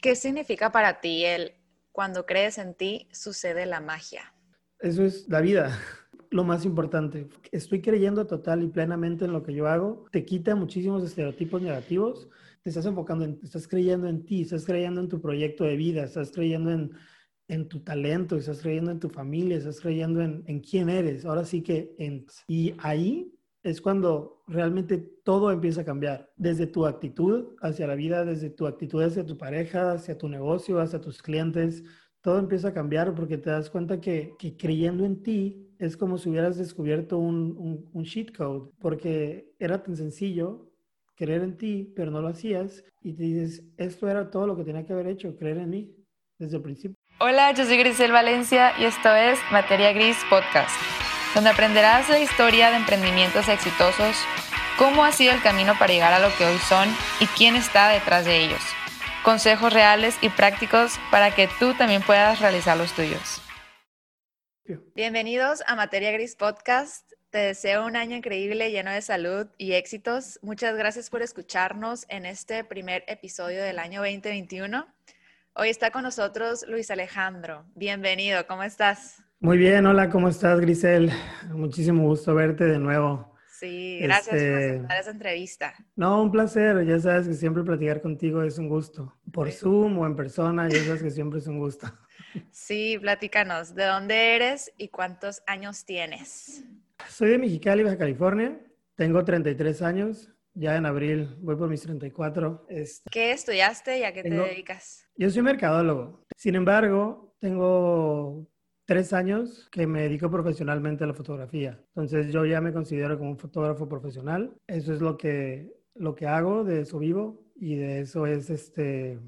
¿Qué significa para ti el cuando crees en ti sucede la magia? Eso es la vida, lo más importante. Estoy creyendo total y plenamente en lo que yo hago. Te quita muchísimos estereotipos negativos. Te estás enfocando en, estás creyendo en ti, estás creyendo en tu proyecto de vida, estás creyendo en, en tu talento, estás creyendo en tu familia, estás creyendo en, en quién eres. Ahora sí que en, y ahí es cuando realmente todo empieza a cambiar, desde tu actitud hacia la vida, desde tu actitud hacia tu pareja, hacia tu negocio, hacia tus clientes, todo empieza a cambiar porque te das cuenta que, creyendo en ti es como si hubieras descubierto un, un, cheat code, porque era tan sencillo creer en ti, pero no lo hacías y te dices, esto era todo lo que tenía que haber hecho, creer en mí desde el principio. Hola, yo soy Grisel Valencia y esto es Materia Gris Podcast donde aprenderás la historia de emprendimientos exitosos, cómo ha sido el camino para llegar a lo que hoy son y quién está detrás de ellos. Consejos reales y prácticos para que tú también puedas realizar los tuyos. Bienvenidos a Materia Gris Podcast. Te deseo un año increíble, lleno de salud y éxitos. Muchas gracias por escucharnos en este primer episodio del año 2021. Hoy está con nosotros Luis Alejandro. Bienvenido, ¿cómo estás? Muy bien, hola, ¿cómo estás, Grisel? Muchísimo gusto verte de nuevo. Sí, gracias por este, aceptar esa entrevista. No, un placer. Ya sabes que siempre platicar contigo es un gusto. Por Zoom o en persona, ya sabes que siempre es un gusto. Sí, platícanos. ¿De dónde eres y cuántos años tienes? Soy de Mexicali, Baja California. Tengo 33 años. Ya en abril voy por mis 34. Este, ¿Qué estudiaste y a qué te dedicas? Yo soy mercadólogo. Sin embargo, tengo tres años que me dedico profesionalmente a la fotografía. Entonces yo ya me considero como un fotógrafo profesional. Eso es lo que, lo que hago, de eso vivo y de eso es este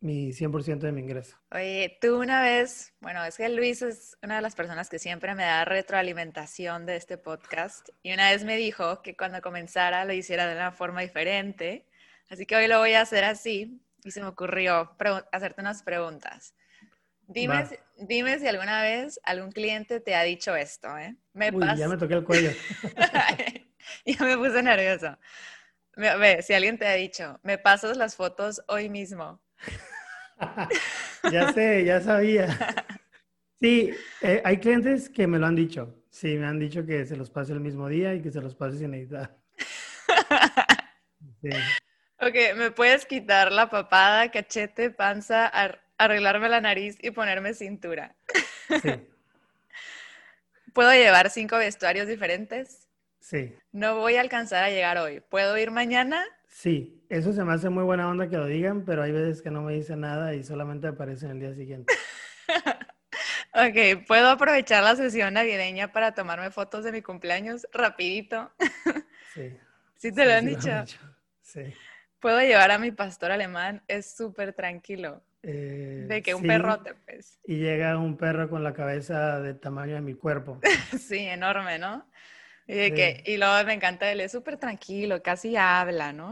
mi 100% de mi ingreso. Oye, tú una vez, bueno, es que Luis es una de las personas que siempre me da retroalimentación de este podcast y una vez me dijo que cuando comenzara lo hiciera de una forma diferente, así que hoy lo voy a hacer así y se me ocurrió hacerte unas preguntas. Dime, dime si alguna vez algún cliente te ha dicho esto, ¿eh? Me Uy, ya me toqué el cuello. ya me puse nervioso. Ve, si alguien te ha dicho, me pasas las fotos hoy mismo. ya sé, ya sabía. Sí, eh, hay clientes que me lo han dicho. Sí, me han dicho que se los pase el mismo día y que se los pase sin editar. Sí. Ok, ¿me puedes quitar la papada, cachete, panza, arreglarme la nariz y ponerme cintura. Sí. ¿Puedo llevar cinco vestuarios diferentes? Sí. No voy a alcanzar a llegar hoy. ¿Puedo ir mañana? Sí, eso se me hace muy buena onda que lo digan, pero hay veces que no me dicen nada y solamente aparecen el día siguiente. ok, ¿puedo aprovechar la sesión navideña para tomarme fotos de mi cumpleaños rapidito? sí. ¿Sí te lo han dicho? Sí. ¿Puedo llevar a mi pastor alemán? Es súper tranquilo. Eh, de que un perrote, pues. Y llega un perro con la cabeza del tamaño de mi cuerpo. sí, enorme, ¿no? Y, de que, y luego me encanta, él es súper tranquilo, casi habla, ¿no?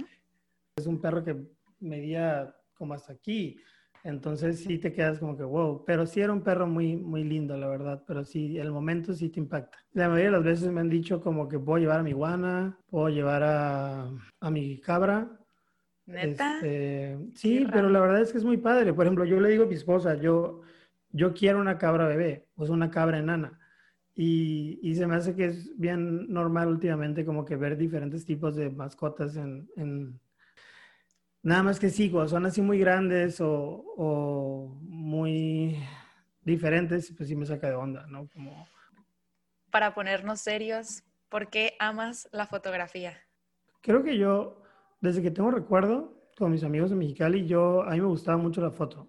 Es un perro que medía como hasta aquí. Entonces sí te quedas como que wow, pero sí era un perro muy, muy lindo, la verdad, pero sí, el momento sí te impacta. La mayoría de las veces me han dicho como que puedo llevar a mi guana, puedo llevar a, a mi cabra, ¿Neta? Este, sí, pero la verdad es que es muy padre. Por ejemplo, yo le digo a mi esposa, yo, yo quiero una cabra bebé, o sea, una cabra enana. Y, y, se me hace que es bien normal últimamente como que ver diferentes tipos de mascotas en... en... Nada más que sí, son así muy grandes o, o, muy diferentes, pues sí me saca de onda, ¿no? Como... Para ponernos serios, ¿por qué amas la fotografía? Creo que yo desde que tengo recuerdo con mis amigos de Mexicali, yo, a mí me gustaba mucho la foto.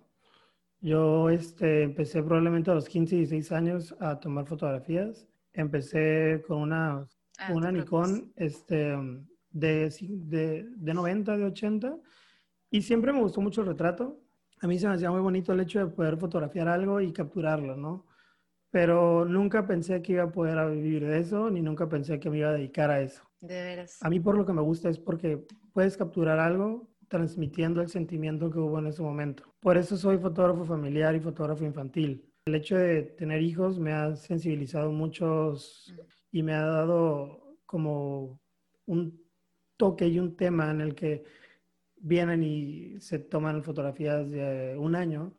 Yo este, empecé probablemente a los 15, 16 años a tomar fotografías. Empecé con una, ah, una Nikon este, de, de, de 90, de 80, y siempre me gustó mucho el retrato. A mí se me hacía muy bonito el hecho de poder fotografiar algo y capturarlo, ¿no? Pero nunca pensé que iba a poder vivir de eso, ni nunca pensé que me iba a dedicar a eso. De veras. A mí por lo que me gusta es porque puedes capturar algo transmitiendo el sentimiento que hubo en ese momento. Por eso soy fotógrafo familiar y fotógrafo infantil. El hecho de tener hijos me ha sensibilizado mucho y me ha dado como un toque y un tema en el que vienen y se toman fotografías de un año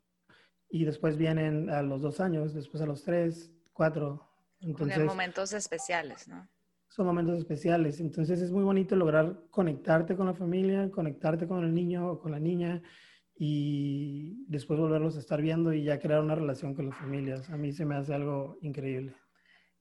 y después vienen a los dos años, después a los tres, cuatro. Entonces, momentos especiales, ¿no? Son momentos especiales. Entonces es muy bonito lograr conectarte con la familia, conectarte con el niño o con la niña y después volverlos a estar viendo y ya crear una relación con las familias. A mí se me hace algo increíble.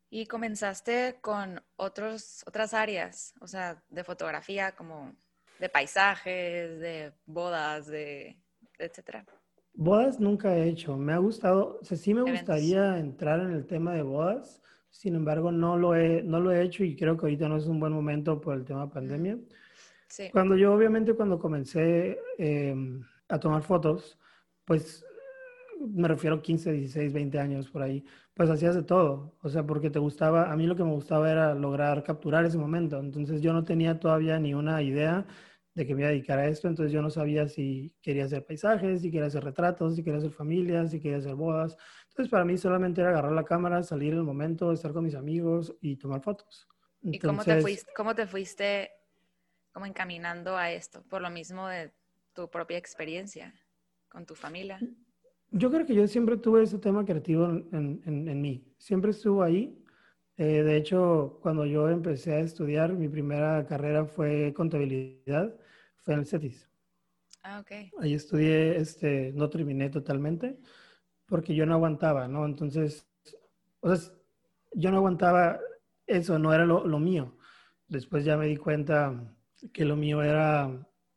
Y comenzaste con otros, otras áreas, o sea, de fotografía, como de paisajes, de bodas, de etcétera. Bodas nunca he hecho. Me ha gustado, o sea, sí me gustaría entrar en el tema de bodas. Sin embargo, no lo, he, no lo he hecho y creo que ahorita no es un buen momento por el tema de pandemia. Sí. Cuando yo, obviamente, cuando comencé em, a tomar fotos, pues me refiero a 15, 16, 20 años por ahí, pues hacías de todo. O sea, porque te gustaba, a mí lo que me gustaba era lograr capturar ese momento. Entonces yo no tenía todavía ni una idea de que me iba a dedicar a esto, entonces yo no sabía si quería hacer paisajes, si quería hacer retratos, si quería hacer familias, si quería hacer bodas. Entonces para mí solamente era agarrar la cámara, salir en el momento, estar con mis amigos y tomar fotos. ¿Y cómo te fuiste, cómo te fuiste como encaminando a esto? Por lo mismo de tu propia experiencia con tu familia. Yo creo que yo siempre tuve ese tema creativo en, en, en mí. Siempre estuvo ahí. Eh, de hecho, cuando yo empecé a estudiar, mi primera carrera fue contabilidad fue en el CETIS. Ah, ok. Ahí estudié, este, no terminé totalmente porque yo no aguantaba, ¿no? Entonces, o sea, yo no aguantaba eso, no era lo, mío. Después ya me di cuenta que lo mío era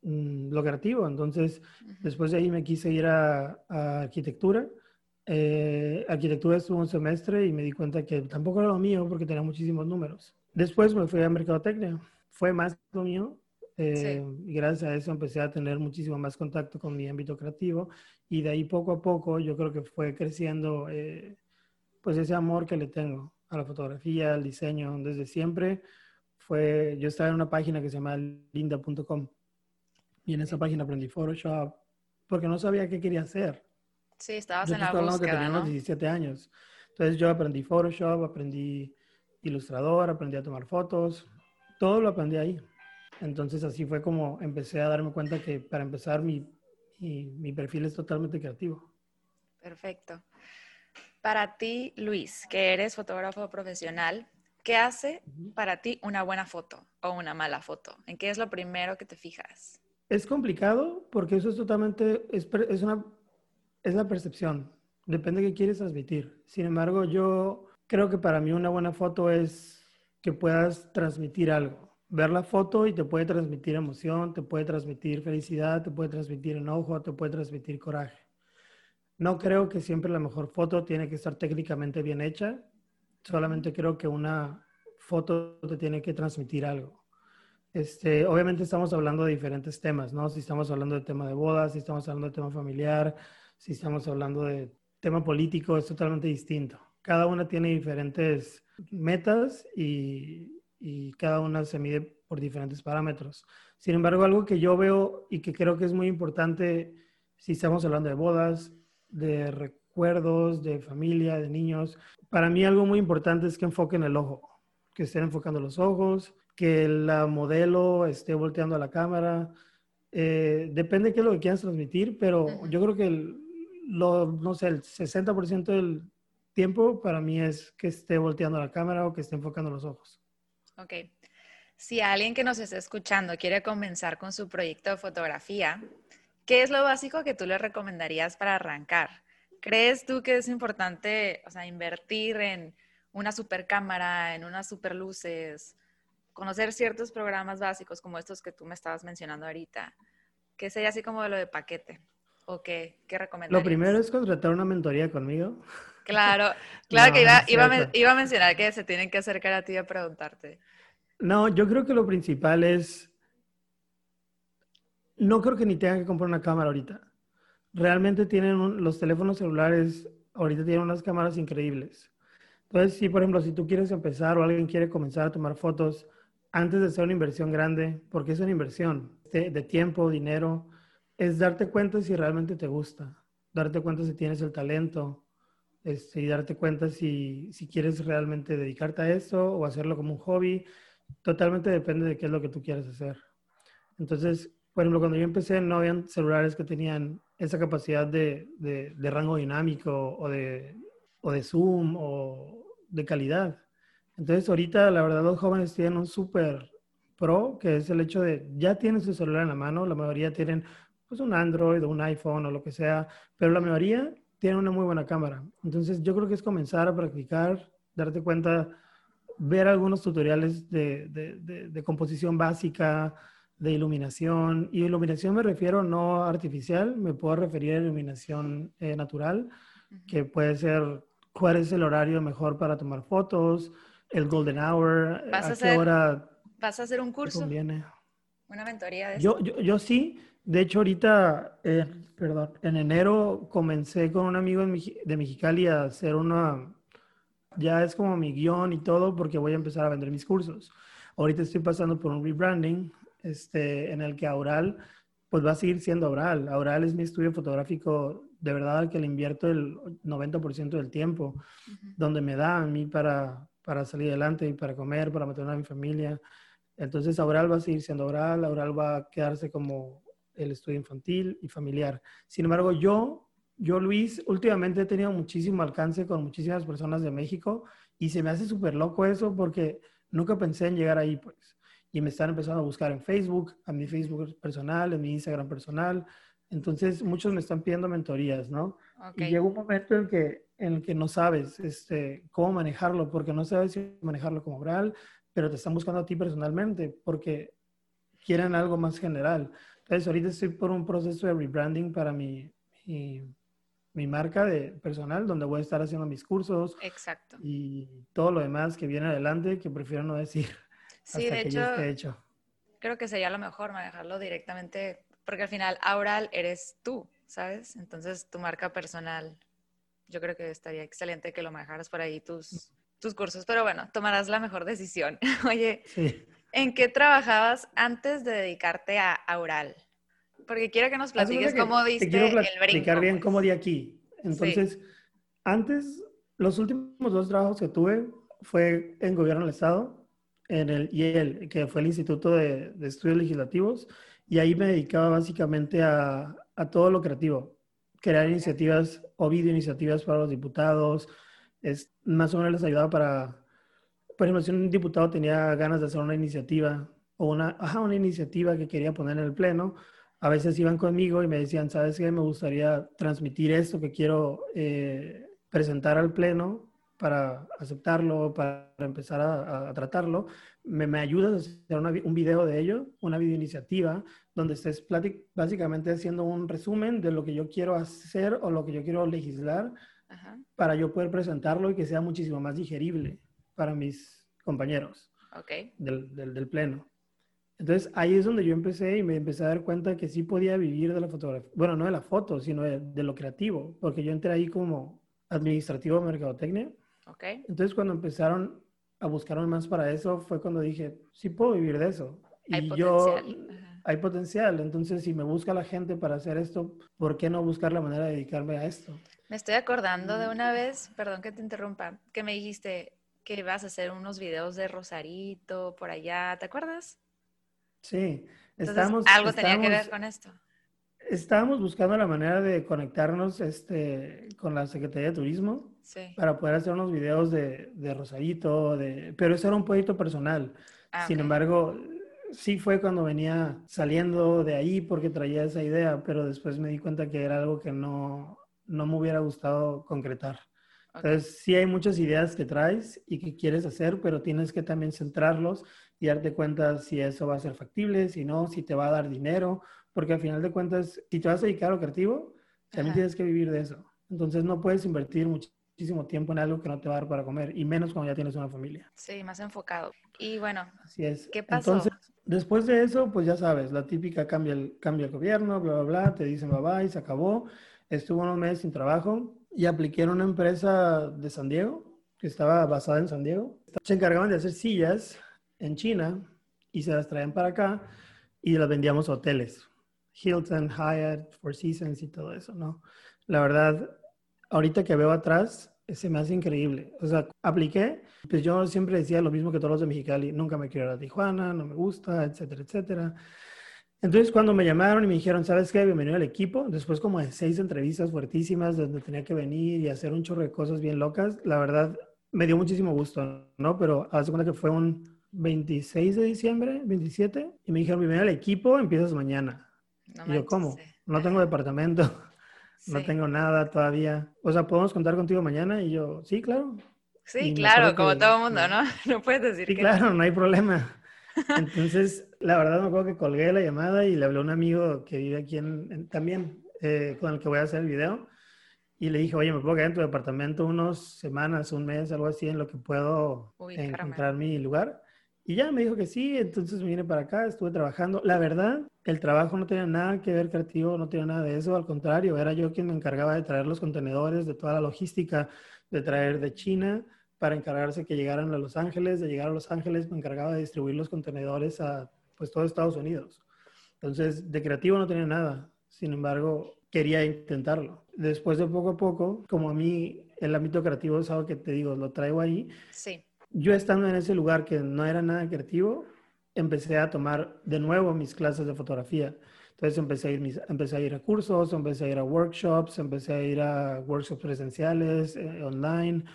mm, lo creativo. Entonces, después de ahí me quise ir a, arquitectura. Eh, arquitectura estuvo un semestre y me di cuenta que tampoco era lo mío porque tenía muchísimos números. Después me fui a mercadotecnia. Fue más lo mío, eh, y gracias a eso empecé a tener muchísimo más contacto con mi ámbito creativo y de ahí poco a poco yo creo que fue creciendo eh, pues ese amor que le tengo a la fotografía, al diseño. Desde siempre fue, yo estaba en una página que se llama linda.com y en esa página aprendí Photoshop porque no sabía qué quería hacer. Sí, estabas en la búsqueda, que tenía unos 17 años. Entonces yo aprendí Photoshop, aprendí ilustrador, aprendí a tomar fotos, todo lo aprendí ahí. Entonces así fue como empecé a darme cuenta que para empezar mi, mi, perfil es totalmente creativo. Perfecto. Para ti, Luis, que eres fotógrafo profesional, ¿qué hace para ti una buena foto o una mala foto? ¿En qué es lo primero que te fijas? Es complicado porque eso es totalmente, es, es una, es la percepción. Depende de qué quieres transmitir. Sin embargo, yo creo que para mí una buena foto es que puedas transmitir algo ver la foto y te puede transmitir emoción, te puede transmitir felicidad, te puede transmitir enojo, te puede transmitir coraje. No creo que siempre la mejor foto tiene que estar técnicamente bien hecha, solamente creo que una foto te tiene que transmitir algo. Este, obviamente estamos hablando de diferentes temas, ¿no? Si estamos hablando de tema de bodas, si estamos hablando de tema familiar, si estamos hablando de tema político, es totalmente distinto. Cada una tiene diferentes metas y, y cada una se mide por diferentes parámetros. Sin embargo, algo que yo veo y que creo que es muy importante si estamos hablando de bodas, de recuerdos, de familia, de niños, para mí algo muy importante es que enfoquen el ojo, que estén enfocando los ojos, que la modelo esté volteando a la cámara. Eh, depende de qué es lo que quieras transmitir, pero yo creo que el, lo, no sé, el 60% del tiempo para mí es que esté volteando la cámara o que esté enfocando los ojos. Ok. Si alguien que nos está escuchando quiere comenzar con su proyecto de fotografía, ¿qué es lo básico que tú le recomendarías para arrancar? ¿Crees tú que es importante, o sea, invertir en una super cámara, en unas super luces, conocer ciertos programas básicos como estos que tú me estabas mencionando ahorita? ¿Qué sería así como lo de paquete? ¿O qué, qué recomendarías? Lo primero es contratar una mentoría conmigo. Claro, claro que iba, iba, a mencionar que se tienen que acercar a ti a preguntarte. No, yo creo que lo principal es, no creo que ni tengan que comprar una cámara ahorita. Realmente tienen los teléfonos celulares, ahorita tienen unas cámaras increíbles. Entonces, si por ejemplo, si tú quieres empezar o alguien quiere comenzar a tomar fotos antes de hacer una inversión grande, porque es una inversión de, de tiempo, dinero, es darte cuenta si realmente te gusta, darte cuenta si tienes el talento, este, y darte cuenta si, si, quieres realmente dedicarte a eso o hacerlo como un hobby. Totalmente depende de qué es lo que tú quieres hacer. Entonces, por ejemplo, cuando yo empecé no habían celulares que tenían esa capacidad de, de, rango dinámico o de, o de zoom o de calidad. Entonces ahorita la verdad los jóvenes tienen un súper pro, que es el hecho de ya tienen su celular en la mano, la mayoría tienen pues un Android o un iPhone o lo que sea, pero la mayoría tienen una muy buena cámara. Entonces yo creo que es comenzar a practicar, darte cuenta, ver algunos tutoriales de, de, de, composición básica, de iluminación. Y iluminación me refiero no artificial, me puedo referir a iluminación eh, natural, que puede ser cuál es el horario mejor para tomar fotos, el golden hour, ¿Vas a, hacer, hora ¿Vas a hacer un curso? Conviene. Una mentoría de yo, yo, yo, sí. De hecho, ahorita, eh, perdón, en enero comencé con un amigo de Mexicali a hacer una, ya es como mi guion y todo, porque voy a empezar a vender mis cursos. Ahorita estoy pasando por un rebranding, este, en el que Aural, pues va a seguir siendo Aural. Aural es mi estudio fotográfico de verdad al que le invierto el 90% del tiempo, donde me da a mí para, para salir adelante y para comer, para mantener a mi familia. Entonces, Aural va a seguir siendo Aural, Aural va a quedarse como el estudio infantil y familiar. Sin embargo, yo, yo, Luis, últimamente he tenido muchísimo alcance con muchísimas personas de México y se me hace súper loco eso porque nunca pensé en llegar ahí, pues. Y me están empezando a buscar en Facebook, a mi Facebook personal, en mi Instagram personal. Entonces, muchos me están pidiendo mentorías, ¿no? Y llega un momento en que, en el que no sabes este, cómo manejarlo, porque no sabes si manejarlo como oral, pero te están buscando a ti personalmente, porque quieren algo más general. Entonces, ahorita estoy por un proceso de rebranding para mi, mi, marca de personal, donde voy a estar haciendo mis cursos. Exacto. Y todo lo demás que viene adelante, que prefiero no decir. Sí, de hecho, hecho, creo que sería lo mejor manejarlo directamente porque al final Aural eres tú, ¿sabes? Entonces tu marca personal, yo creo que estaría excelente que lo manejaras por ahí tus, tus cursos, pero bueno, tomarás la mejor decisión. Oye, ¿en qué trabajabas antes de dedicarte a Aural? Porque quiero que nos platiques cómo diste quiero el explicar bien pues. cómo di aquí. Entonces, antes, los últimos dos trabajos que tuve fue en gobierno del Estado, en el IEL, que fue el Instituto de, de Estudios Legislativos, y ahí me dedicaba básicamente a, a todo lo creativo, crear iniciativas o video iniciativas para los diputados. Es, más o menos les ayudaba para, por ejemplo, si un diputado tenía ganas de hacer una iniciativa o una, ajá, una iniciativa que quería poner en el pleno, a veces iban conmigo y me decían, ¿sabes qué? Me gustaría transmitir esto que quiero eh, presentar al pleno para aceptarlo, para empezar a, tratarlo, me, me, ayudas a hacer un video de ello, una video iniciativa, donde estés básicamente haciendo un resumen de lo que yo quiero hacer o lo que yo quiero legislar para yo poder presentarlo y que sea muchísimo más digerible para mis compañeros del, del, del, pleno. Entonces ahí es donde yo empecé y me empecé a dar cuenta que sí podía vivir de la fotografía, bueno, no de la foto, sino de, de lo creativo, porque yo entré ahí como administrativo de mercadotecnia Okay. Entonces, cuando empezaron a buscar más para eso, fue cuando dije, sí puedo vivir de eso. Hay y potencial. yo, hay potencial. Entonces, si me busca la gente para hacer esto, ¿por qué no buscar la manera de dedicarme a esto? Me estoy acordando de una vez, perdón que te interrumpa, que me dijiste que ibas a hacer unos videos de Rosarito por allá, ¿te acuerdas? Sí, estamos, algo tenía que ver con esto. Estábamos buscando la manera de conectarnos este, con la Secretaría de Turismo para poder hacer unos videos de, de Rosarito, de, pero eso era un proyecto personal. Ah, Sin embargo, sí fue cuando venía saliendo de ahí porque traía esa idea, pero después me di cuenta que era algo que no, no me hubiera gustado concretar. Entonces, sí hay muchas ideas que traes y que quieres hacer, pero tienes que también centrarlos y darte cuenta si eso va a ser factible, si no, si te va a dar dinero, porque al final de cuentas, si te vas a dedicar a lo creativo, también tienes que vivir de eso. Entonces, no puedes invertir muchísimo tiempo en algo que no te va a dar para comer, y menos cuando ya tienes una familia. Sí, más enfocado. Y bueno, Así es. ¿qué pasó? Entonces, después de eso, pues ya sabes, la típica cambia el, cambia el gobierno, bla, bla, bla, te dicen bye bye, se acabó. Estuvo unos meses sin trabajo y apliqué en una empresa de San Diego, que estaba basada en San Diego. Se encargaban de hacer sillas en China y se las traían para acá y las vendíamos a hoteles. Hilton, Hyatt, Four Seasons y todo eso, ¿no? La verdad, ahorita que veo atrás, se me hace increíble. O sea, apliqué, pues yo siempre decía lo mismo que todos los de Mexicali, nunca me quiero ir a Tijuana, no me gusta, etcétera, etcétera. Entonces, cuando me llamaron y me dijeron, ¿sabes qué? Bienvenido al equipo. Después como de seis entrevistas fuertísimas donde tenía que venir y hacer un chorro de cosas bien locas, la verdad me dio muchísimo gusto, ¿no? Pero hace cuenta que fue un 26 de diciembre, 27, y me dijeron, bienvenido al equipo, empiezas mañana. y yo, ¿cómo? No tengo departamento, no tengo nada todavía. O sea, ¿podemos contar contigo mañana? Y yo, sí, claro. Sí, claro, como todo mundo, ¿no? No puedes decir sí, claro, no hay problema. Entonces, la verdad me acuerdo que colgué la llamada y le hablé a un amigo que vive aquí en, también, eh, con el que voy a hacer el video. Y le dije, oye, me puedo quedar en tu departamento unas semanas, un mes, algo así, en lo que puedo encontrar mi lugar. Y ya me dijo que sí, entonces me vine para acá, estuve trabajando. La verdad, el trabajo no tenía nada que ver creativo, no tenía nada de eso, al contrario, era yo quien me encargaba de traer los contenedores, de toda la logística, de traer de China para encargarse que llegaran a Los Ángeles, de llegar a Los Ángeles me encargaba de distribuir los contenedores a pues todo Estados Unidos. Entonces, de creativo no tenía nada, sin embargo, quería intentarlo. Después de poco a poco, como a mí el ámbito creativo es algo que te digo, lo traigo ahí. Sí yo estando en ese lugar que no era nada creativo, empecé a tomar de nuevo mis clases de fotografía. Entonces empecé a, ir, empecé a ir a cursos, empecé a ir a workshops, empecé a ir a workshops presenciales, eh, online,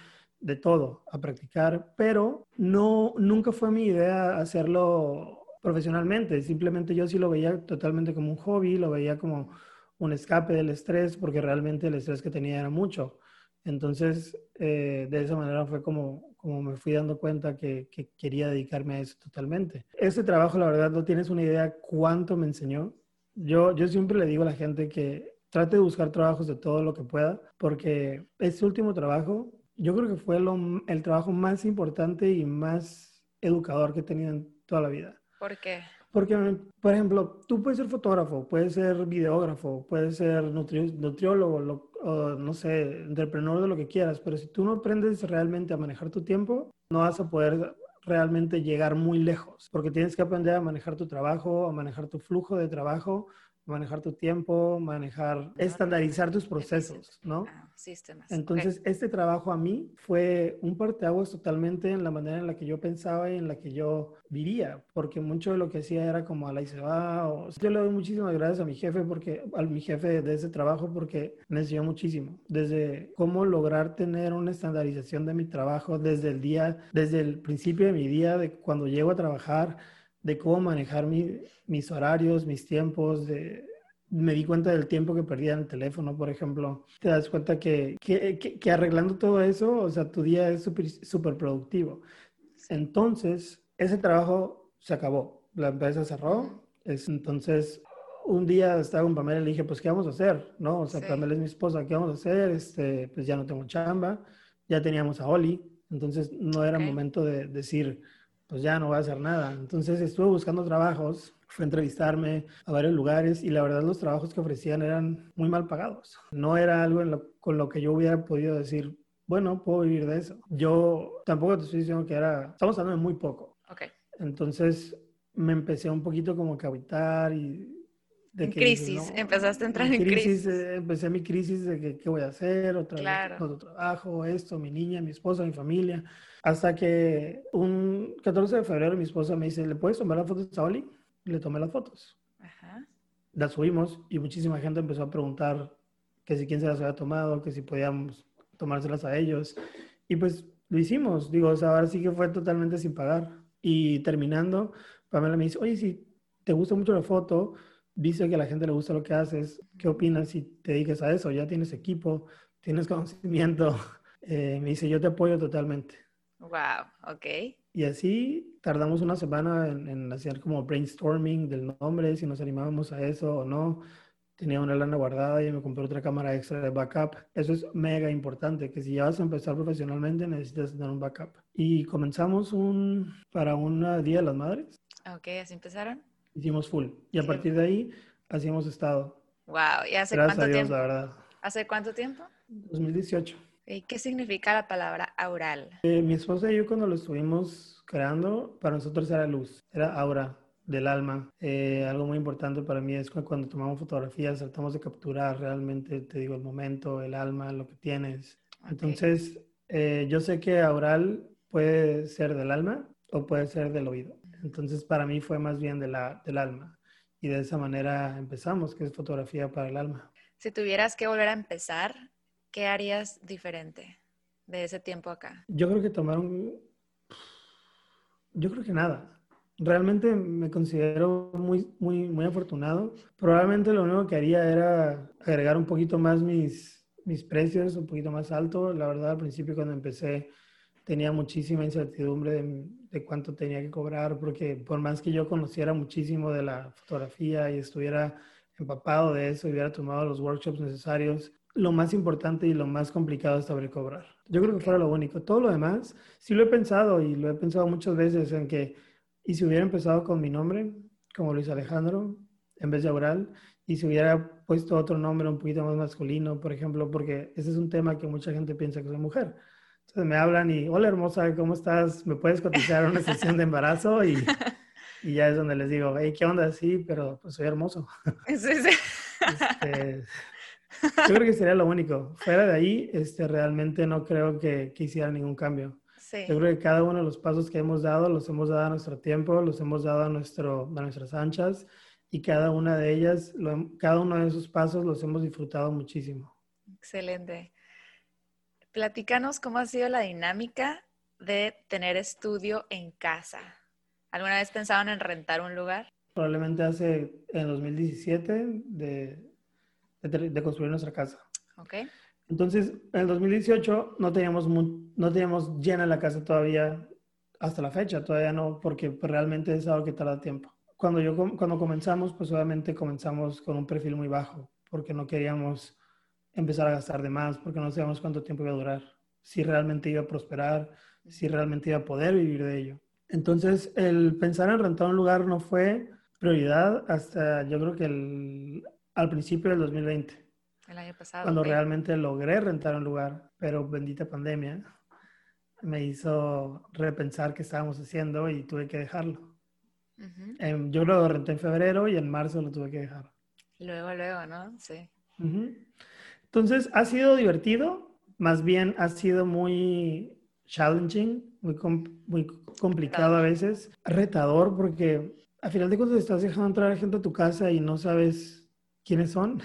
de todo, a practicar, pero no, nunca fue mi idea hacerlo profesionalmente, simplemente yo sí lo veía totalmente como un hobby, lo veía como un escape del estrés, porque realmente el estrés que tenía era mucho. Entonces, eh, de esa manera fue como, como me fui dando cuenta que, quería dedicarme a eso totalmente. Este trabajo, la verdad, no tienes una idea cuánto me enseñó. Yo, yo siempre le digo a la gente que trate de buscar trabajos de todo lo que pueda, porque este último trabajo, yo creo que fue el trabajo más importante y más educador que he tenido en toda la vida. ¿Por qué? Porque, por ejemplo, tú puedes ser fotógrafo, puedes ser videógrafo, puedes ser nutriólogo, o no sé, entrepreneur de lo que quieras, pero si tú no aprendes realmente a manejar tu tiempo, no vas a poder realmente llegar muy lejos, porque tienes que aprender a manejar tu trabajo, a manejar tu flujo de trabajo, manejar tu tiempo, manejar, estandarizar tus procesos, ¿no? Ah, sistemas. Entonces, este trabajo a mí fue un parteaguas totalmente en la manera en la que yo pensaba y en la que yo vivía, porque mucho de lo que hacía era como a la y se va. O... Yo le doy muchísimas gracias a mi jefe, porque, a mi jefe de ese trabajo, porque me enseñó muchísimo. Desde cómo lograr tener una estandarización de mi trabajo, desde el día, desde el principio de mi día, de cuando llego a trabajar, de cómo manejar mis horarios, mis tiempos, de, me di cuenta del tiempo que perdía en el teléfono, por ejemplo. Te das cuenta que, que, que, arreglando todo eso, o sea, tu día es súper productivo. Entonces, ese trabajo se acabó. La empresa cerró. Es, entonces, un día estaba con Pamela y le dije, pues, ¿qué vamos a hacer? ¿No? O sea, Pamela es mi esposa, ¿qué vamos a hacer? Este, pues ya no tengo chamba, ya teníamos a Oli, entonces no era momento de decir, pues ya no voy a hacer nada. Entonces estuve buscando trabajos, fui a entrevistarme a varios lugares y la verdad los trabajos que ofrecían eran muy mal pagados. No era algo con lo que yo hubiera podido decir, bueno, puedo vivir de eso. Yo tampoco te estoy diciendo que era, estamos hablando de muy poco. Ok. Entonces me empecé un poquito como a habitar y en crisis, empezaste a entrar en, crisis. Eh, empecé mi crisis de que, qué voy a hacer, otra vez, otro trabajo, esto, mi niña, mi esposa, mi familia. Hasta que un 14 de febrero mi esposa me dice, ¿le puedes tomar las fotos a Oli? Le tomé las fotos. Ajá. Las subimos y muchísima gente empezó a preguntar que si quién se las había tomado, que si podíamos tomárselas a ellos. Y pues lo hicimos. Digo, o sea, ahora sí que fue totalmente sin pagar. Y terminando, Pamela me dice, oye, si te gusta mucho la foto, dice que a la gente le gusta lo que haces, ¿qué opinas si te dediques a eso? Ya tienes equipo, tienes conocimiento. Eh, me dice, yo te apoyo totalmente. Wow, ok. Y así tardamos una semana en, hacer como brainstorming del nombre, si nos animábamos a eso o no. Tenía una lana guardada y me compré otra cámara extra de backup. Eso es mega importante, que si ya vas a empezar profesionalmente necesitas tener un backup. Y comenzamos un, para un Día de las Madres. Ok, así empezaron. Hicimos full. Y a partir de ahí, así hemos estado. Wow, ¿y hace cuánto tiempo? La verdad. ¿Hace cuánto tiempo? 2018. ¿Y qué significa la palabra aural? Eh, mi esposa y yo cuando lo estuvimos creando, para nosotros era luz, era aura del alma. Eh, algo muy importante para mí es cuando tomamos fotografías tratamos de capturar realmente, te digo, el momento, el alma, lo que tienes. Entonces, eh, yo sé que aural puede ser del alma o puede ser del oído. Entonces, para mí fue más bien de la, del alma. y de esa manera empezamos, que es fotografía para el alma. Si tuvieras que volver a empezar, ¿qué harías diferente de ese tiempo acá? Yo creo que tomaron, yo creo que nada. Realmente me considero muy, muy, muy afortunado. Probablemente lo único que haría era agregar un poquito más mis, mis precios, un poquito más alto. La verdad, al principio cuando empecé tenía muchísima incertidumbre de, de, cuánto tenía que cobrar, porque por más que yo conociera muchísimo de la fotografía y estuviera empapado de eso y hubiera tomado los workshops necesarios, lo más importante y lo más complicado es saber cobrar. Yo creo que fuera lo único. Todo lo demás, sí lo he pensado y lo he pensado muchas veces en que y si hubiera empezado con mi nombre, como Luis Alejandro, en vez de Aural, y si hubiera puesto otro nombre un poquito más masculino, por ejemplo, porque ese es un tema que mucha gente piensa que soy mujer. Entonces me hablan y, hola hermosa, ¿cómo estás? ¿Me puedes cotizar una sesión de embarazo? Y, y ya es donde les digo, hey, ¿qué onda? Sí, pero pues soy hermoso. Sí, sí. Este, yo creo que sería lo único. Fuera de ahí, este, realmente no creo que, que hiciera ningún cambio. Yo creo que cada uno de los pasos que hemos dado los hemos dado a nuestro tiempo, los hemos dado a, nuestro, a nuestras anchas y cada una de ellas, cada uno de esos pasos los hemos disfrutado muchísimo. Excelente. Platícanos cómo ha sido la dinámica de tener estudio en casa. ¿Alguna vez pensaban en rentar un lugar? Probablemente hace en 2017 de, de, de construir nuestra casa. Ok. Entonces, en el 2018 no teníamos, no teníamos llena la casa todavía hasta la fecha, todavía no, porque pues, realmente es algo que tarda tiempo. Cuando, yo, cuando comenzamos, pues obviamente comenzamos con un perfil muy bajo, porque no queríamos empezar a gastar de más, porque no sabíamos cuánto tiempo iba a durar, si realmente iba a prosperar, si realmente iba a poder vivir de ello. Entonces, el pensar en rentar un lugar no fue prioridad hasta yo creo que al principio del 2020 el año pasado. Cuando realmente logré rentar un lugar, pero bendita pandemia me hizo repensar qué estábamos haciendo y tuve que dejarlo. Em, yo lo renté en febrero y en marzo lo tuve que dejar. Luego, luego, ¿no? Sí. Entonces, ha sido divertido, más bien ha sido muy challenging, muy, muy complicado a veces, retador, porque a final de cuentas estás dejando entrar a gente a tu casa y no sabes quiénes son.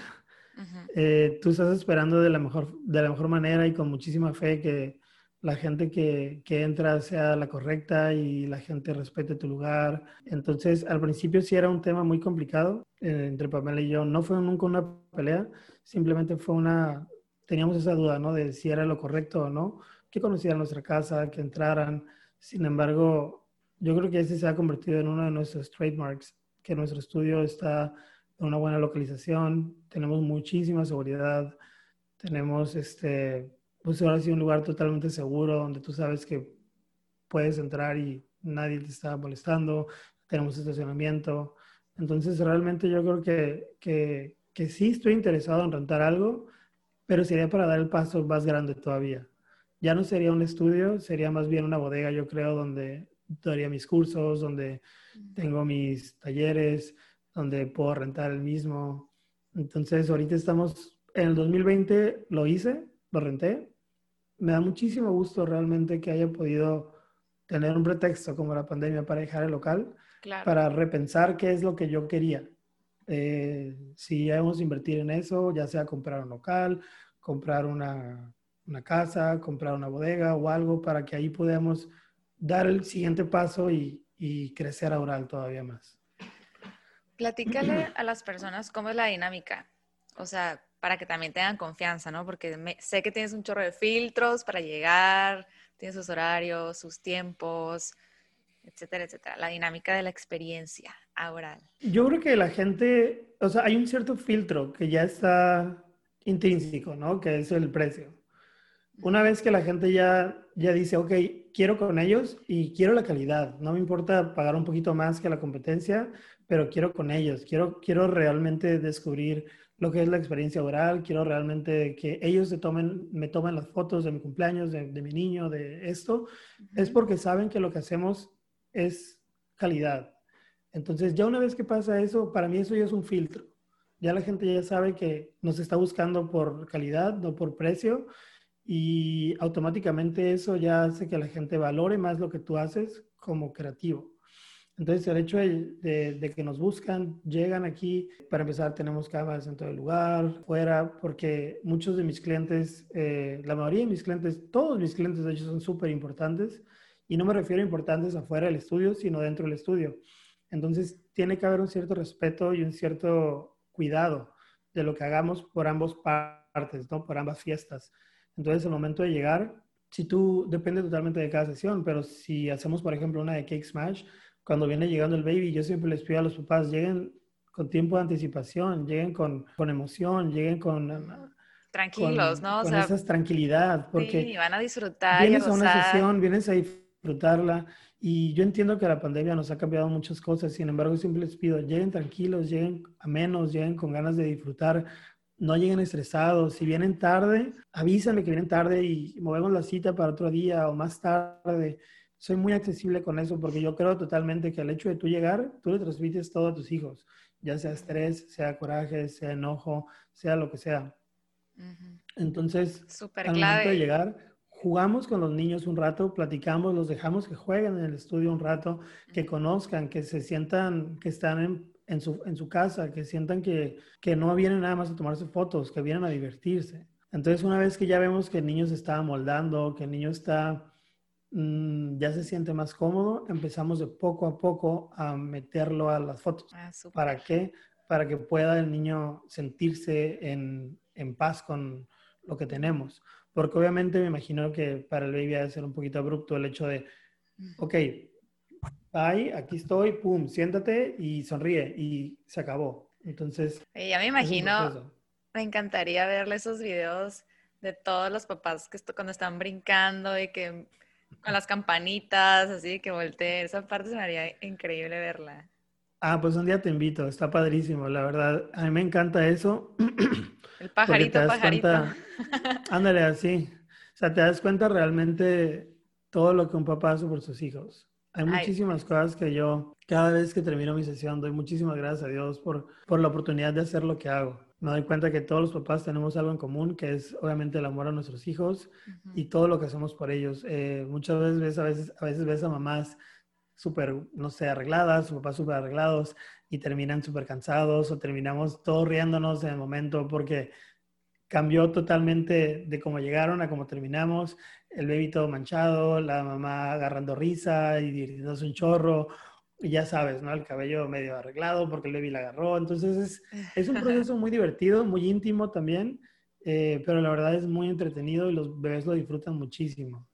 Eh, tú estás esperando de la, mejor, de la mejor manera y con muchísima fe que la gente que, que, entra sea la correcta y la gente respete tu lugar. Entonces, al principio sí era un tema muy complicado eh, entre Pamela y yo. No fue nunca una pelea, simplemente fue una, teníamos esa duda, ¿no? De si era lo correcto o no, que conocieran nuestra casa, que entraran. Sin embargo, yo creo que ese se ha convertido en uno de nuestros trademarks, que nuestro estudio está una buena localización, tenemos muchísima seguridad, tenemos este, pues ahora sí un lugar totalmente seguro donde tú sabes que puedes entrar y nadie te está molestando, tenemos estacionamiento. Entonces realmente yo creo que, que, que sí estoy interesado en rentar algo, pero sería para dar el paso más grande todavía. Ya no sería un estudio, sería más bien una bodega, yo creo, donde daría mis cursos, donde tengo mis talleres, donde puedo rentar el mismo. Entonces, ahorita estamos, en el 2020 lo hice, lo renté. Me da muchísimo gusto realmente que haya podido tener un pretexto como la pandemia para dejar el local, para repensar qué es lo que yo quería. Eh, si debemos invertir en eso, ya sea comprar un local, comprar una, una casa, comprar una bodega o algo para que ahí podamos dar el siguiente paso y, y crecer a Oral todavía más. Platícale a las personas cómo es la dinámica, o sea, para que también tengan confianza, ¿no? Porque sé que tienes un chorro de filtros para llegar, tienes sus horarios, sus tiempos, etcétera, etcétera. La dinámica de la experiencia oral. Yo creo que la gente, o sea, hay un cierto filtro que ya está intrínseco, ¿no? Que es el precio. Una vez que la gente ya, ya dice, ok, quiero con ellos y quiero la calidad, no me importa pagar un poquito más que la competencia, pero quiero con ellos, quiero, quiero realmente descubrir lo que es la experiencia oral, quiero realmente que ellos se tomen, me tomen las fotos de mi cumpleaños, de, mi niño, de esto, es porque saben que lo que hacemos es calidad. Entonces, ya una vez que pasa eso, para mí eso ya es un filtro. Ya la gente ya sabe que nos está buscando por calidad, no por precio, y automáticamente eso ya hace que la gente valore más lo que tú haces como creativo. Entonces, el hecho de, que nos buscan, llegan aquí, para empezar, tenemos cámaras en todo el lugar, fuera, porque muchos de mis clientes, eh, la mayoría de mis clientes, todos mis clientes, de hecho, son súper importantes. Y no me refiero a importantes afuera del estudio, sino dentro del estudio. Entonces, tiene que haber un cierto respeto y un cierto cuidado de lo que hagamos por ambas partes, ¿no? Por ambas fiestas. Entonces, el momento de llegar, si tú, depende totalmente de cada sesión, pero si hacemos, por ejemplo, una de Cake Smash, cuando viene llegando el baby, yo siempre les pido a los papás, lleguen con tiempo de anticipación, lleguen con, con emoción, lleguen con... Tranquilos, ¿no? O con esa tranquilidad, porque... Sí, van a disfrutar. Vienes a, una sesión, vienes a disfrutarla, y yo entiendo que la pandemia nos ha cambiado muchas cosas, sin embargo, siempre les pido, lleguen tranquilos, lleguen a menos, lleguen con ganas de disfrutar, no lleguen estresados. Si vienen tarde, avísenme que vienen tarde y movemos la cita para otro día o más tarde. Soy muy accesible con eso porque yo creo totalmente que al hecho de tú llegar, tú le transmites todo a tus hijos, ya sea estrés, sea coraje, sea enojo, sea lo que sea. Entonces, Super al momento de llegar, jugamos con los niños un rato, platicamos, los dejamos que jueguen en el estudio un rato, que conozcan, que se sientan que están en, en, su, en su, casa, que sientan que, que, no vienen nada más a tomarse fotos, que vienen a divertirse. Entonces, una vez que ya vemos que el niño se está moldando, que el niño está, mm, ya se siente más cómodo, empezamos de poco a poco a meterlo a las fotos. Ah, ¿Para qué? Para que pueda el niño sentirse en, en paz con lo que tenemos porque obviamente me imagino que para el baby debe ser un poquito abrupto el hecho de, ok, bye, aquí estoy, pum, siéntate y sonríe y se acabó. Entonces... Ya me imagino, me encantaría verle esos videos de todos los papás que cuando están brincando y que con las campanitas, así que volteen. Esa parte se me haría increíble verla. Ah, pues un día te invito, está padrísimo, la verdad. A mí me encanta eso. El pajarito, pajarito. ándale, así. O sea, te das cuenta realmente todo lo que un papá hace por sus hijos. Hay muchísimas cosas que yo, cada vez que termino mi sesión, doy muchísimas gracias a Dios por, por la oportunidad de hacer lo que hago. Me doy cuenta que todos los papás tenemos algo en común, que es obviamente el amor a nuestros hijos y todo lo que hacemos por ellos. Eh, muchas veces ves, a veces, a veces ves a mamás súper, no sé, arregladas, papás súper arreglados y terminan súper cansados o terminamos todos riéndonos en el momento porque cambió totalmente de cómo llegaron a cómo terminamos. El baby todo manchado, la mamá agarrando risa y divirtiéndose un chorro. Y ya sabes, ¿no? El cabello medio arreglado porque el baby la agarró. Entonces es, es un proceso muy divertido, muy íntimo también, eh, pero la verdad es muy entretenido y los bebés lo disfrutan muchísimo.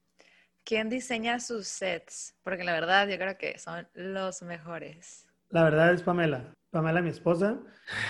¿Quién diseña sus sets? Porque la verdad yo creo que son los mejores. La verdad es Pamela. Pamela, mi esposa.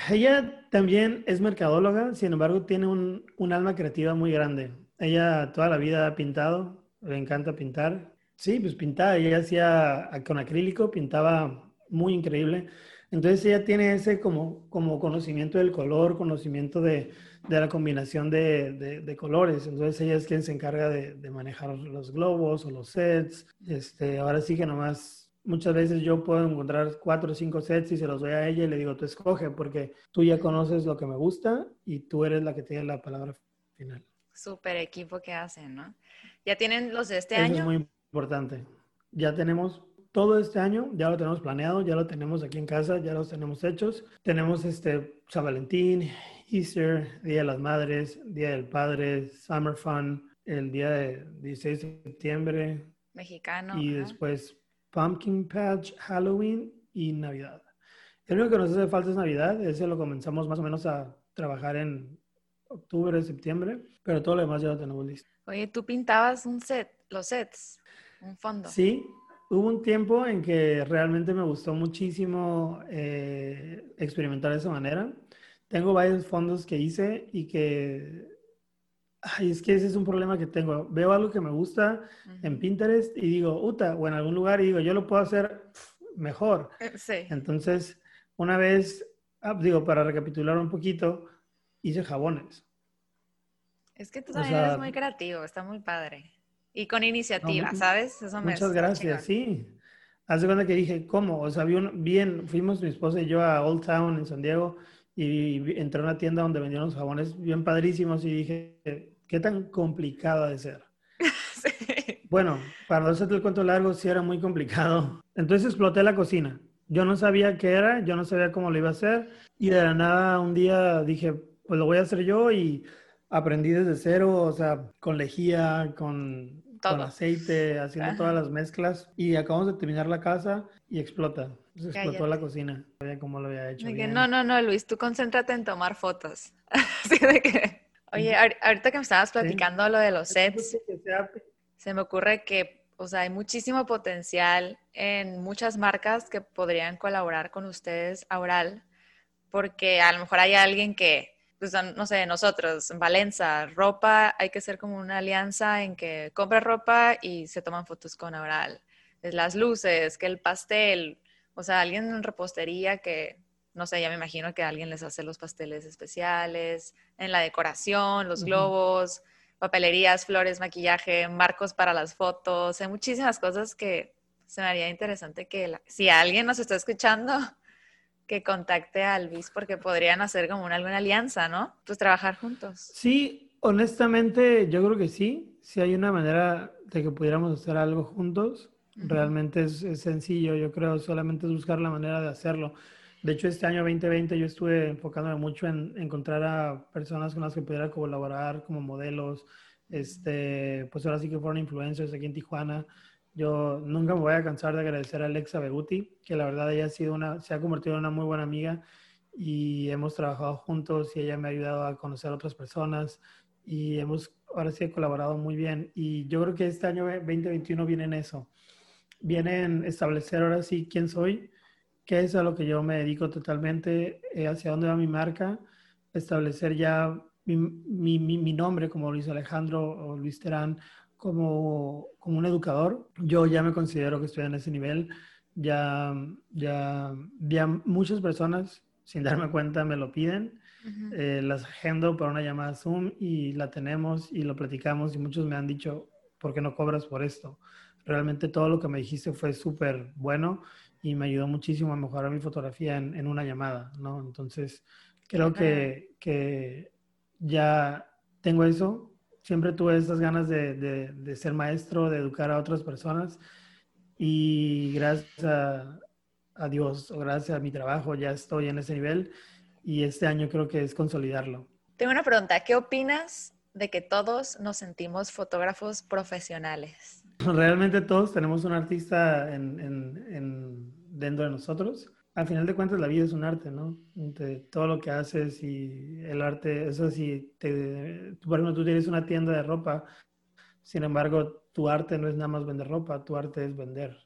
Ella también es mercadóloga, sin embargo, tiene un, un, alma creativa muy grande. Ella toda la vida ha pintado, le encanta pintar. Sí, pues pintaba, ella hacía con acrílico, pintaba muy increíble. Entonces ella tiene ese como, como conocimiento del color, conocimiento de, de la combinación de, de, colores. Entonces ella es quien se encarga de, de, manejar los globos o los sets. Este, ahora sí que nomás muchas veces yo puedo encontrar cuatro o cinco sets y se los doy a ella y le digo, tú escoge porque tú ya conoces lo que me gusta y tú eres la que tiene la palabra final. Súper equipo que hacen, ¿no? ¿Ya tienen los de este Eso año? Es muy importante. Ya tenemos todo este año, ya lo tenemos planeado, ya lo tenemos aquí en casa, ya los tenemos hechos. Tenemos este San Valentín, Easter, Día de las Madres, Día del Padre, Summer Fun, el día de 16 de septiembre. Mexicano. Y después Pumpkin Patch, Halloween y Navidad. El único que nos hace falta es Navidad, ese lo comenzamos más o menos a trabajar en octubre, septiembre, pero todo lo demás ya lo tenemos listo. Oye, tú pintabas un set, los sets, un fondo. Sí, hubo un tiempo en que realmente me gustó muchísimo eh, experimentar de esa manera. Tengo varios fondos que hice y que Ay, es que ese es un problema que tengo. Veo algo que me gusta en Pinterest y digo, Uta, o en algún lugar y digo, yo lo puedo hacer mejor. Eh, sí. Entonces, una vez, ah, digo, para recapitular un poquito, hice jabones. Es que tú también eres muy creativo, está muy padre. Y con iniciativa, ¿sabes? Eso muchas gracias, sí. Hace cuenta que dije, ¿cómo? O sea, bien, fuimos mi esposa y yo a Old Town en San Diego y entré a una tienda donde vendían los jabones bien padrísimos y dije, ¿Qué tan complicada de ser? Bueno, para no hacerte el cuento largo, sí era muy complicado. Entonces exploté la cocina. Yo no sabía qué era, yo no sabía cómo lo iba a hacer. Y de la nada un día dije, pues lo voy a hacer yo y aprendí desde cero, o sea, con lejía, con, con aceite, haciendo todas las mezclas. Y acabamos de terminar la casa y explota. Se explotó la cocina. No sabía cómo lo había hecho. no, no, no, Luis, tú concéntrate en tomar fotos. Así de que... Oye, ahorita que me estabas platicando lo de los sets, se me ocurre que, o sea, hay muchísimo potencial en muchas marcas que podrían colaborar con ustedes a Oral, porque a lo mejor hay alguien que, pues, no sé, nosotros, en Valencia, ropa, hay que ser como una alianza en que compra ropa y se toman fotos con Oral. Las luces, que el pastel, o sea, alguien en repostería que no sé, ya me imagino que alguien les hace los pasteles especiales, en la decoración, los globos, papelerías, flores, maquillaje, marcos para las fotos, hay muchísimas cosas que se me haría interesante que si alguien nos está escuchando, que contacte a Luis porque podrían hacer como una, alguna alianza, ¿no? Pues trabajar juntos. Sí, honestamente yo creo que sí, si hay una manera de que pudiéramos hacer algo juntos. Realmente es, es sencillo, yo creo, solamente es buscar la manera de hacerlo. De hecho, este año 2020 yo estuve enfocándome mucho en encontrar a personas con las que pudiera colaborar como modelos. Este, pues ahora sí que fueron influencers aquí en Tijuana. Yo nunca me voy a cansar de agradecer a Alexa Beguti, que la verdad ella ha sido una, se ha convertido en una muy buena amiga y hemos trabajado juntos y ella me ha ayudado a conocer a otras personas y hemos ahora sí colaborado muy bien. Y yo creo que este año 2021 viene en eso. Viene en establecer ahora sí quién soy, que es a lo que yo me dedico totalmente, eh, hacia dónde va mi marca, establecer ya mi, mi, mi, nombre como Luis Alejandro o Luis Terán como, como un educador. Yo ya me considero que estoy en ese nivel. Ya, ya, ya muchas personas, sin darme cuenta, me lo piden. Eh, las agendo para una llamada Zoom y la tenemos y lo platicamos y muchos me han dicho, ¿por qué no cobras por esto? Realmente todo lo que me dijiste fue súper bueno y me ayudó muchísimo a mejorar mi fotografía en, en una llamada, ¿no? Entonces, creo que, que, ya tengo eso. Siempre tuve esas ganas de, de, de, ser maestro, de educar a otras personas y gracias a, a Dios o gracias a mi trabajo ya estoy en ese nivel y este año creo que es consolidarlo. Tengo una pregunta, ¿qué opinas de que todos nos sentimos fotógrafos profesionales? Realmente todos tenemos un artista en, en, dentro de nosotros. Al final de cuentas, la vida es un arte, ¿no? De todo lo que haces y el arte, eso sí, te, por ejemplo, tú tienes una tienda de ropa, sin embargo, tu arte no es nada más vender ropa, tu arte es vender.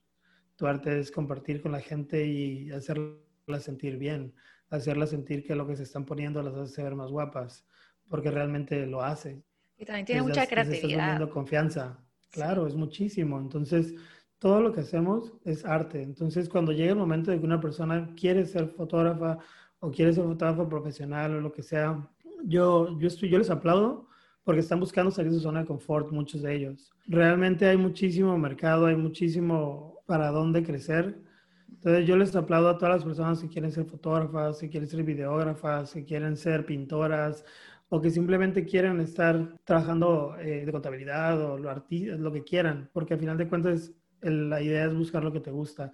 Tu arte es compartir con la gente y hacerla sentir bien, hacerla sentir que lo que se están poniendo las hace ver más guapas, porque realmente lo hace. Y también tiene mucha creatividad. Estás confianza. Claro, es muchísimo. Entonces, todo lo que hacemos es arte. Entonces, cuando llega el momento de que una persona quiere ser fotógrafa o quiere ser fotógrafo profesional o lo que sea, yo, yo, estoy, yo les aplaudo porque están buscando salir de su zona de confort, muchos de ellos. Realmente hay muchísimo mercado, hay muchísimo para dónde crecer. Entonces yo les aplaudo a todas las personas que quieren ser fotógrafas, que quieren ser videógrafas, que quieren ser pintoras o que simplemente quieren estar trabajando eh, de contabilidad o lo, lo que quieran, porque al final de cuentas la idea es buscar lo que te gusta.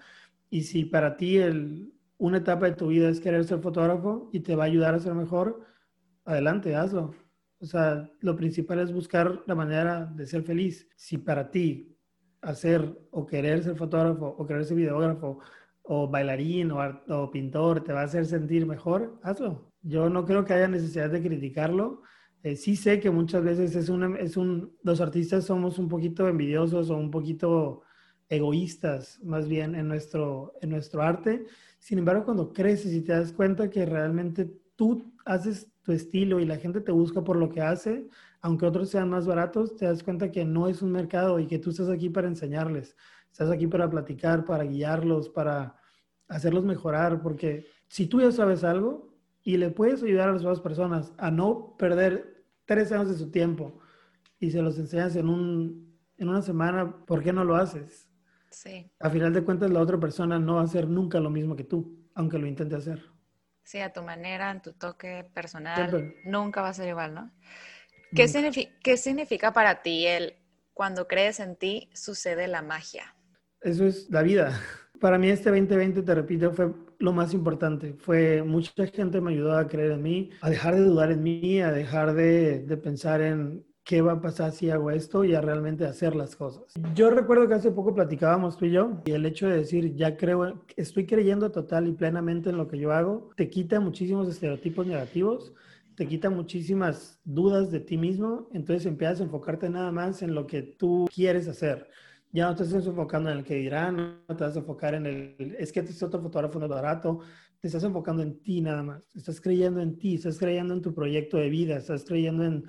Y si para ti una etapa de tu vida es querer ser fotógrafo y te va a ayudar a ser mejor, adelante, hazlo. O sea, lo principal es buscar la manera de ser feliz. Si para ti hacer o querer ser fotógrafo o querer ser videógrafo o bailarín o, o pintor te va a hacer sentir mejor, hazlo. Yo no creo que haya necesidad de criticarlo. Eh, sí sé que muchas veces es, una, es un, los artistas somos un poquito envidiosos o un poquito egoístas más bien en nuestro, en nuestro arte. Sin embargo, cuando creces y te das cuenta que realmente tú haces tu estilo y la gente te busca por lo que hace, aunque otros sean más baratos, te das cuenta que no es un mercado y que tú estás aquí para enseñarles, estás aquí para platicar, para guiarlos, para hacerlos mejorar, porque si tú ya sabes algo, y le puedes ayudar a las otras personas a no perder tres años de su tiempo y se los enseñas en, un, en una semana, ¿por qué no lo haces? Sí. A final de cuentas, la otra persona no va a hacer nunca lo mismo que tú, aunque lo intente hacer. Sí, a tu manera, en tu toque personal, nunca va a ser igual, ¿no? ¿Qué significa, ¿Qué significa para ti el cuando crees en ti, sucede la magia. Eso es la vida. Para mí este 2020, te repito, fue lo más importante. Fue mucha gente me ayudó a creer en mí, a dejar de dudar en mí, a dejar de, de pensar en qué va a pasar si hago esto y a realmente hacer las cosas. Yo recuerdo que hace poco platicábamos tú y yo y el hecho de decir, ya creo, estoy creyendo total y plenamente en lo que yo hago, te quita muchísimos estereotipos negativos, te quita muchísimas dudas de ti mismo, entonces empiezas a enfocarte nada más en lo que tú quieres hacer. Ya no te estás enfocando en el que dirán, no te vas a enfocar en el, es que este otro fotógrafo no es barato, te estás enfocando en ti nada más, estás creyendo en ti, estás creyendo en tu proyecto de vida, estás creyendo en,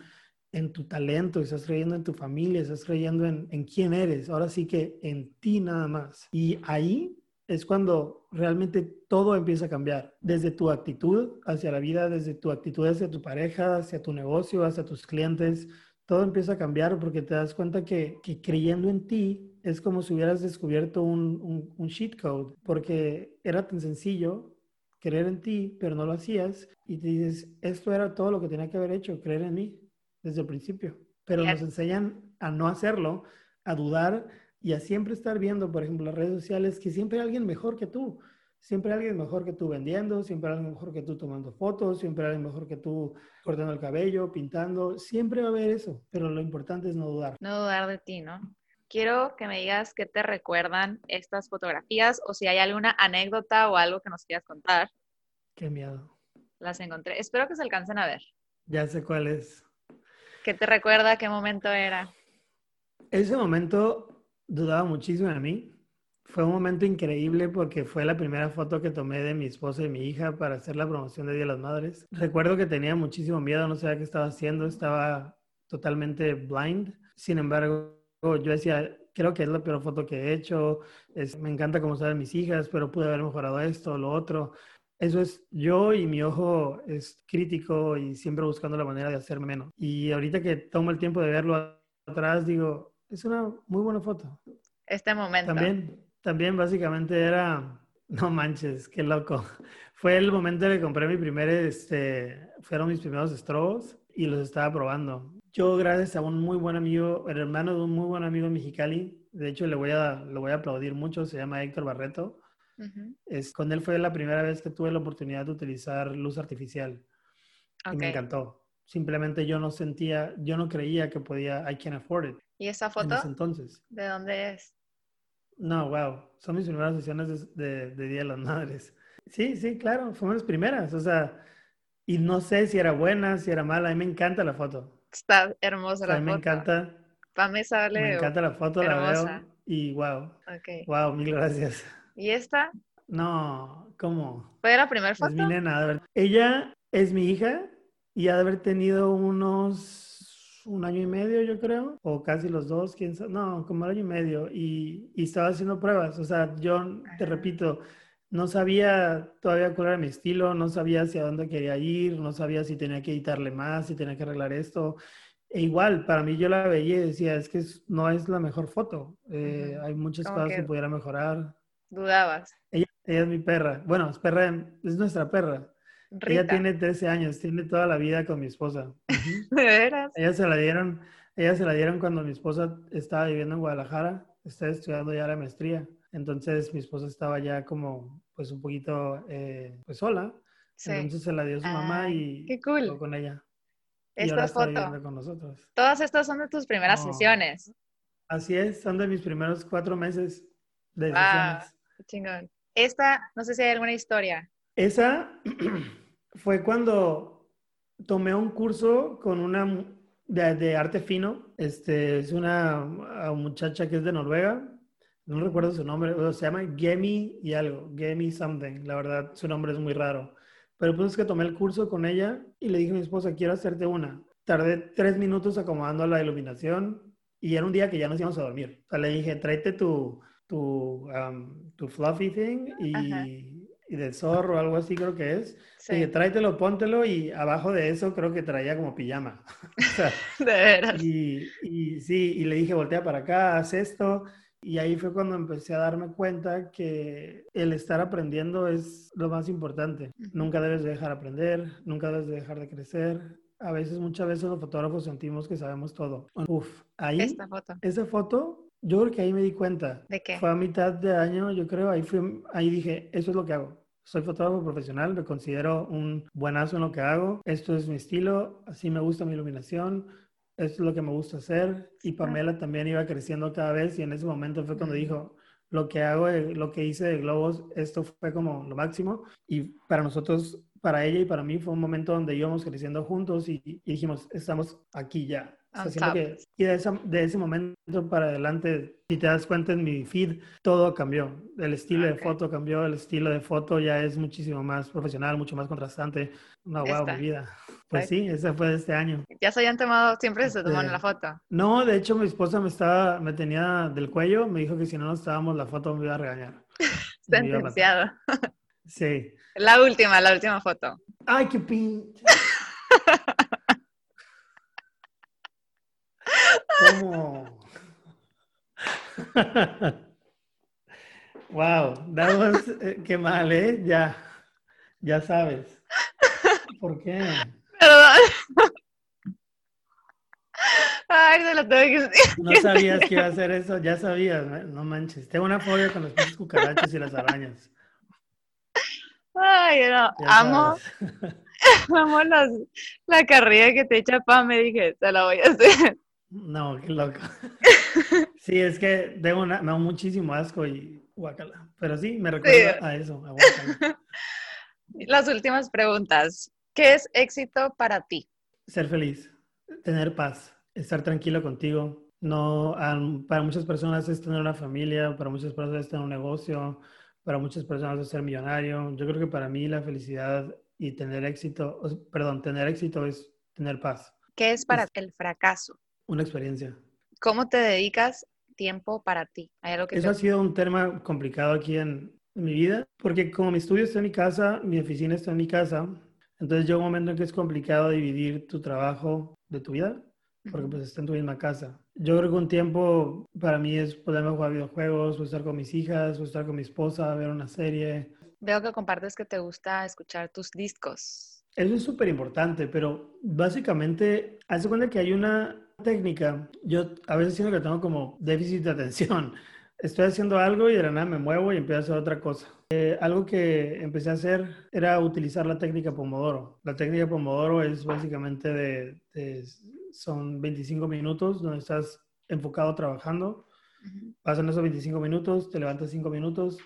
en tu talento, estás creyendo en tu familia, estás creyendo en, en quién eres, ahora sí que en ti nada más. Y ahí es cuando realmente todo empieza a cambiar, desde tu actitud hacia la vida, desde tu actitud hacia tu pareja, hacia tu negocio, hacia tus clientes, todo empieza a cambiar porque te das cuenta que, que creyendo en ti es como si hubieras descubierto un, un, cheat code, porque era tan sencillo creer en ti, pero no lo hacías y te dices, esto era todo lo que tenía que haber hecho, creer en mí desde el principio. Pero nos enseñan a no hacerlo, a dudar y a siempre estar viendo, por ejemplo, las redes sociales, que siempre hay alguien mejor que tú. Siempre hay alguien mejor que tú vendiendo, siempre hay alguien mejor que tú tomando fotos, siempre hay alguien mejor que tú cortando el cabello, pintando. Siempre va a haber eso, pero lo importante es no dudar. No dudar de ti, ¿no? Quiero que me digas qué te recuerdan estas fotografías o si hay alguna anécdota o algo que nos quieras contar. Qué miedo. Las encontré. Espero que se alcancen a ver. Ya sé cuál es. ¿Qué te recuerda? ¿Qué momento era? Ese momento dudaba muchísimo de mí. Fue un momento increíble porque fue la primera foto que tomé de mi esposa y mi hija para hacer la promoción de Día de las Madres. Recuerdo que tenía muchísimo miedo, no sabía qué estaba haciendo, estaba totalmente blind. Sin embargo, yo decía, creo que es la peor foto que he hecho, me encanta cómo salen mis hijas, pero pude haber mejorado esto, lo otro. Eso es yo y mi ojo es crítico y siempre buscando la manera de hacerme menos. Y ahorita que tomo el tiempo de verlo atrás, digo, es una muy buena foto. Este momento. También, también básicamente era, no manches, qué loco. Fue el momento en que compré mi primer, este, fueron mis primeros estrobos y los estaba probando. Yo, gracias a un muy buen amigo, el hermano de un muy buen amigo en Mexicali, de hecho le voy a, lo voy a aplaudir mucho, se llama Héctor Barreto. Uh -huh. es, con él fue la primera vez que tuve la oportunidad de utilizar luz artificial okay. y me encantó. Simplemente yo no sentía, yo no creía que podía, I can afford it. ¿Y esa foto? En ese entonces. ¿De dónde es? No, wow. Son mis primeras sesiones de, de, de Día de las Madres. Sí, sí, claro, fueron las primeras. O sea, y no sé si era buena, si era mala. A mí me encanta la foto. Está hermosa o sea, la a mí foto. me encanta. Para mí sale Me encanta la foto, hermosa. la veo. Y wow. Okay. Wow, mil gracias. ¿Y esta? No, ¿cómo? ¿Fue la primera foto? Es mi nena. de verdad. Ella es mi hija y ha de haber tenido unos un año y medio, yo creo, o casi los dos, quién sabe, no, como un año y medio, y, y estaba haciendo pruebas. O sea, yo te repito, no sabía todavía cuál era mi estilo, no sabía hacia dónde quería ir, no sabía si tenía que editarle más, si tenía que arreglar esto. E igual, para mí yo la veía y decía, es que no es la mejor foto. Eh. Hay muchas cosas que, que pudiera mejorar. Dudabas. Ella, ella, es mi perra. Bueno, es perra, es nuestra perra. Rita. Ella tiene 13 años, tiene toda la vida con mi esposa. ¿De veras? Ella se la dieron, ella se la dieron cuando mi esposa estaba viviendo en Guadalajara, estaba estudiando ya la maestría. Entonces mi esposa estaba ya como pues un poquito eh, pues sola. Sí. Entonces se la dio su ah, mamá y qué cool. con ella. Esta foto. Con nosotros. Todas estas son de tus primeras no. sesiones. Así es, son de mis primeros cuatro meses de wow, sesiones. Chingón. Esta, no sé si hay alguna historia. Esa fue cuando tomé un curso con una de, arte fino. Este, es una muchacha que es de Noruega. No recuerdo su nombre, se llama Gemi y algo, Gemi something. La verdad, su nombre es muy raro. Pero pues es que tomé el curso con ella y le dije a mi esposa, quiero hacerte una. Tardé tres minutos acomodando la iluminación y era un día que ya nos íbamos a dormir. O sea, le dije, tráete tu, tu, um, tu fluffy thing y, y, de zorro algo así creo que es. Sí. dije, tráetelo, póntelo y abajo de eso creo que traía como pijama. o sea, de veras. Y, y sí, y le dije, voltea para acá, haz esto. Y ahí fue cuando empecé a darme cuenta que el estar aprendiendo es lo más importante. Nunca debes de dejar de aprender, nunca debes de dejar de crecer. a veces, muchas veces los fotógrafos sentimos que sabemos todo. Uf, ahí, Esta foto. esa foto, yo creo que ahí me di cuenta. ¿De qué? Fue a mitad de año, yo creo, ahí, fui, ahí dije, eso es lo que hago. Soy fotógrafo profesional, me considero un buenazo en lo que hago. Esto es mi estilo, así me gusta mi iluminación, esto es lo que me gusta hacer. Y Pamela también iba creciendo cada vez y en ese momento fue cuando Mm. dijo, lo que hago, de- lo que hice de globos, esto fue como lo máximo. Y para nosotros, para ella y para mí, fue un momento donde íbamos creciendo juntos y, y dijimos, estamos aquí ya. O sea, top. que, y de, esa- de ese momento para adelante, si te das cuenta en mi feed, todo cambió. El estilo Ok. de foto cambió, el estilo de foto ya es muchísimo más profesional, mucho más contrastante. No, wow, Esta. mi vida. Pues sí, ese fue de este año. Ya se habían tomado, siempre se toman Este, la foto. No, de hecho mi esposa me estaba, me tenía del cuello, me dijo que si no nos estábamos la foto me iba a regañar. Sentenciado. Sí. La última, la última foto. Ay, qué pinche. ¿Cómo? wow, that was, eh, qué mal, ¿eh? Ya, ya sabes. ¿Por qué? Perdón. Ay, se lo tengo que decir. No sabías que iba a hacer eso, ya sabías, ¿no? no manches. Tengo una fobia con las pinches cucarachas y las arañas. Ay, no. ya Amo, sabes. amo las, la carrilla que te echa pa. Me dije, te la voy a hacer. No, qué loco. Sí, es que tengo una, me da muchísimo asco y guácala. Pero sí, me recuerda a eso, a. Las últimas preguntas. ¿Qué es éxito para ti? Ser feliz, tener paz, estar tranquilo contigo. No, para muchas personas es tener una familia, para muchas personas es tener un negocio, para muchas personas es ser millonario. Yo creo que para mí la felicidad y tener éxito, perdón, tener éxito es tener paz, ¿Qué es para el fracaso? Una experiencia. ¿Cómo te dedicas tiempo para ti? ¿Hay algo que Eso te- ha sido un tema complicado aquí en, en mi vida, porque como mi estudio está en mi casa, mi oficina está en mi casa, entonces llega un momento en que es complicado dividir tu trabajo de tu vida, porque pues está en tu misma casa. Yo creo que un tiempo para mí es poderme jugar videojuegos, o estar con mis hijas, o estar con mi esposa, ver una serie. Veo que compartes que te gusta escuchar tus discos. Eso es súper importante, pero básicamente, hace cuenta que hay una técnica. Yo a veces siento que tengo como déficit de atención. Estoy haciendo algo y de la nada me muevo y empiezo a hacer otra cosa. Eh, algo que empecé a hacer era utilizar la técnica Pomodoro. La técnica Pomodoro es básicamente de, de- son 25 minutos donde estás enfocado trabajando. Pasan esos 25 minutos, te levantas 5 minutos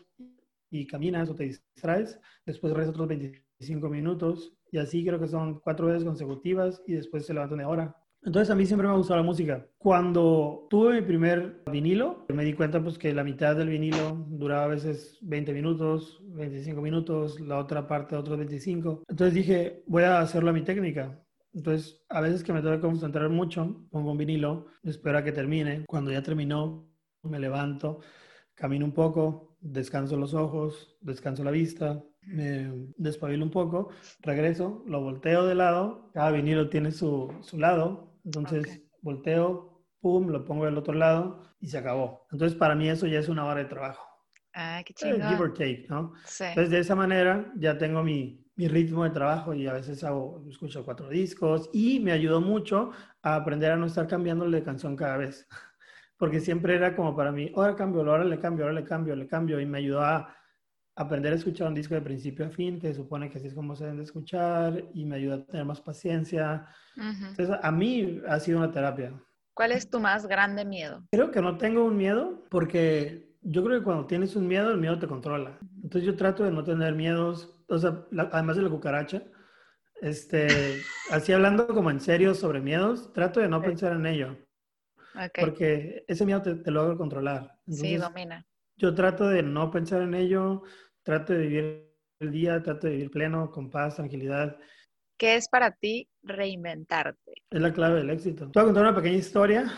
y caminas o te distraes. Después regresas otros 25 minutos y así creo que son cuatro veces consecutivas y después se levanta una hora. Entonces a mí siempre me ha gustado la música. Cuando tuve mi primer vinilo, me di cuenta pues que la mitad del vinilo duraba a veces 20 minutos, 25 minutos, la otra parte otros 25. Entonces dije, voy a hacerlo a mi técnica. Entonces, a veces que me tengo que concentrar mucho, pongo un vinilo, espero a que termine. Cuando ya terminó, me levanto, camino un poco, descanso los ojos, descanso la vista, me despabilo un poco, regreso, lo volteo de lado. Cada vinilo tiene su, su lado, entonces Ok. volteo, pum, lo pongo del otro lado y se acabó. Entonces, para mí eso ya es una hora de trabajo. Ah, qué Eh, give or take, ¿no? Sí. Entonces, de esa manera ya tengo mi, mi ritmo de trabajo y a veces hago, escucho cuatro discos y me ayudó mucho a aprender a no estar cambiándole de canción cada vez. Porque siempre era como para mí, ahora cambio, ahora le cambio, ahora le cambio, le cambio. Y me ayudó a aprender a escuchar un disco de principio a fin, que se supone que así es como se deben de escuchar, y me ayudó a tener más paciencia. Ujú. Entonces, a mí ha sido una terapia. ¿Cuál es tu más grande miedo? Creo que no tengo un miedo porque yo creo que cuando tienes un miedo, el miedo te controla. Entonces yo trato de no tener miedos, o sea, la- además de la cucaracha, este, así hablando como en serio sobre miedos, trato de no Ok. pensar en ello, Ok. porque ese miedo te, te logra controlar. Sí, Entonces, domina. yo trato de no pensar en ello, trato de vivir el día, trato de vivir pleno, con paz, tranquilidad. ¿Qué es para ti reinventarte? Es la clave del éxito. Te voy a contar una pequeña historia.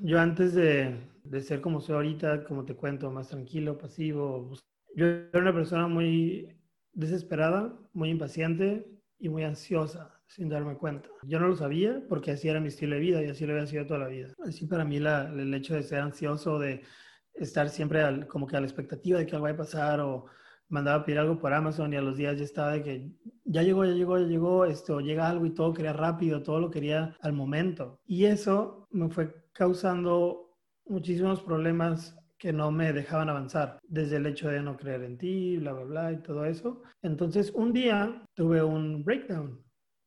Yo antes de, de ser como soy ahorita, como te cuento, más tranquilo, pasivo, yo era una persona muy desesperada, muy impaciente y muy ansiosa, sin darme cuenta. Yo no lo sabía porque así era mi estilo de vida y así lo había sido toda la vida. Así para mí la- el hecho de ser ansioso, de estar siempre al- como que a la expectativa de que algo vaya a pasar o mandaba a pedir algo por Amazon y a los días ya estaba de que ya llegó, ya llegó, ya llegó, esto, llega algo y todo quería rápido, todo lo quería al momento. Y eso me fue causando muchísimos problemas que no me dejaban avanzar, desde el hecho de no creer en ti, bla, bla, bla, y todo eso. Entonces, un día tuve un breakdown,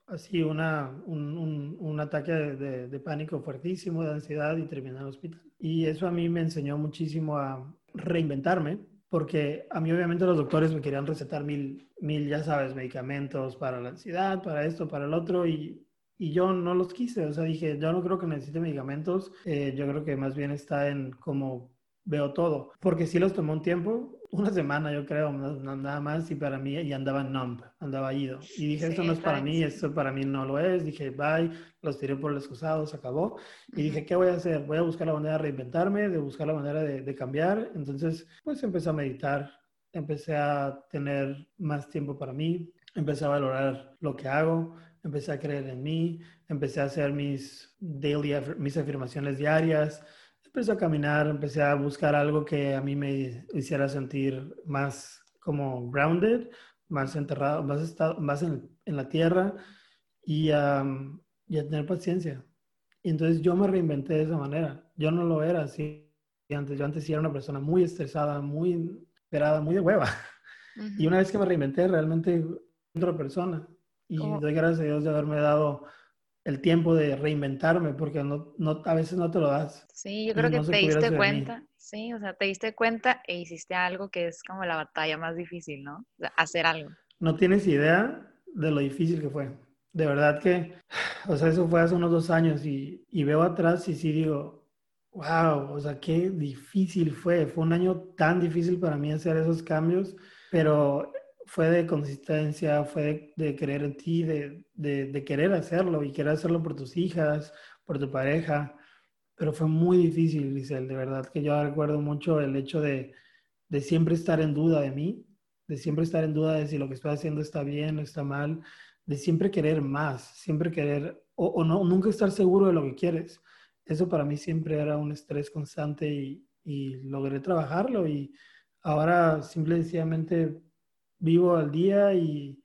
así una, un, un, ataque de, de, pánico fuertísimo, de ansiedad y terminé en el hospital. Y eso a mí me enseñó muchísimo a reinventarme, porque a mí obviamente los doctores me querían recetar mil, mil, ya sabes, medicamentos para la ansiedad, para esto, para el otro, y, y yo no los quise, o sea, dije, yo no creo que necesite medicamentos, eh, yo creo que más bien está en cómo veo todo, porque sí los tomó un tiempo, una semana yo creo, nada más, y para mí, y andaba numb, andaba ido. Y dije, esto no es para mí, esto para mí no lo es. Dije, bye, los tiré por el excusado, se acabó. Y dije, ¿qué voy a hacer? Voy a buscar la manera de reinventarme, de buscar la manera de, de cambiar. Entonces, pues empecé a meditar, empecé a tener más tiempo para mí, empecé a valorar lo que hago, empecé a creer en mí, empecé a hacer mis daily, mis afirmaciones diarias, empecé a caminar, empecé a buscar algo que a mí me hiciera sentir más como grounded, más enterrado, más, estado, más en, en, la tierra y, um, y, a tener paciencia. Y entonces yo me reinventé de esa manera. Yo no lo era así antes. Yo antes sí era una persona muy estresada, muy esperada, muy de hueva. Y una vez que me reinventé, realmente otra persona. Y doy gracias a Dios de haberme dado el tiempo de reinventarme, porque no, no, a veces no te lo das. Sí, yo creo que te diste cuenta, sí, o sea, te diste cuenta e hiciste algo que es como la batalla más difícil, ¿no? hacer algo. No tienes idea de lo difícil que fue. De verdad que, o sea, eso fue hace unos dos años y, y veo atrás y sí digo, wow, o sea, qué difícil fue. Fue un año tan difícil para mí hacer esos cambios, pero fue de consistencia, fue de, creer en ti, de, de, querer hacerlo y querer hacerlo por tus hijas, por tu pareja. Pero fue muy difícil, Giselle, de verdad que yo recuerdo mucho el hecho de, de siempre estar en duda de mí, de siempre estar en duda de si lo que estoy haciendo está bien o está mal, de siempre querer más, siempre querer, o, o, no, nunca estar seguro de lo que quieres. Eso para mí siempre era un estrés constante y, y logré trabajarlo y ahora simple y sencillamente vivo al día y,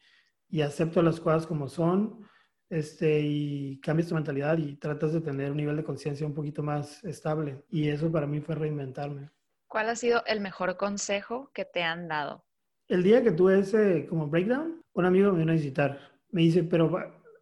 y acepto las cosas como son este, y cambias tu mentalidad y tratas de tener un nivel de conciencia un poquito más estable. Y eso para mí fue reinventarme. ¿Cuál ha sido el mejor consejo que te han dado? El día que tuve ese como breakdown, un amigo me vino a visitar. Me dice, pero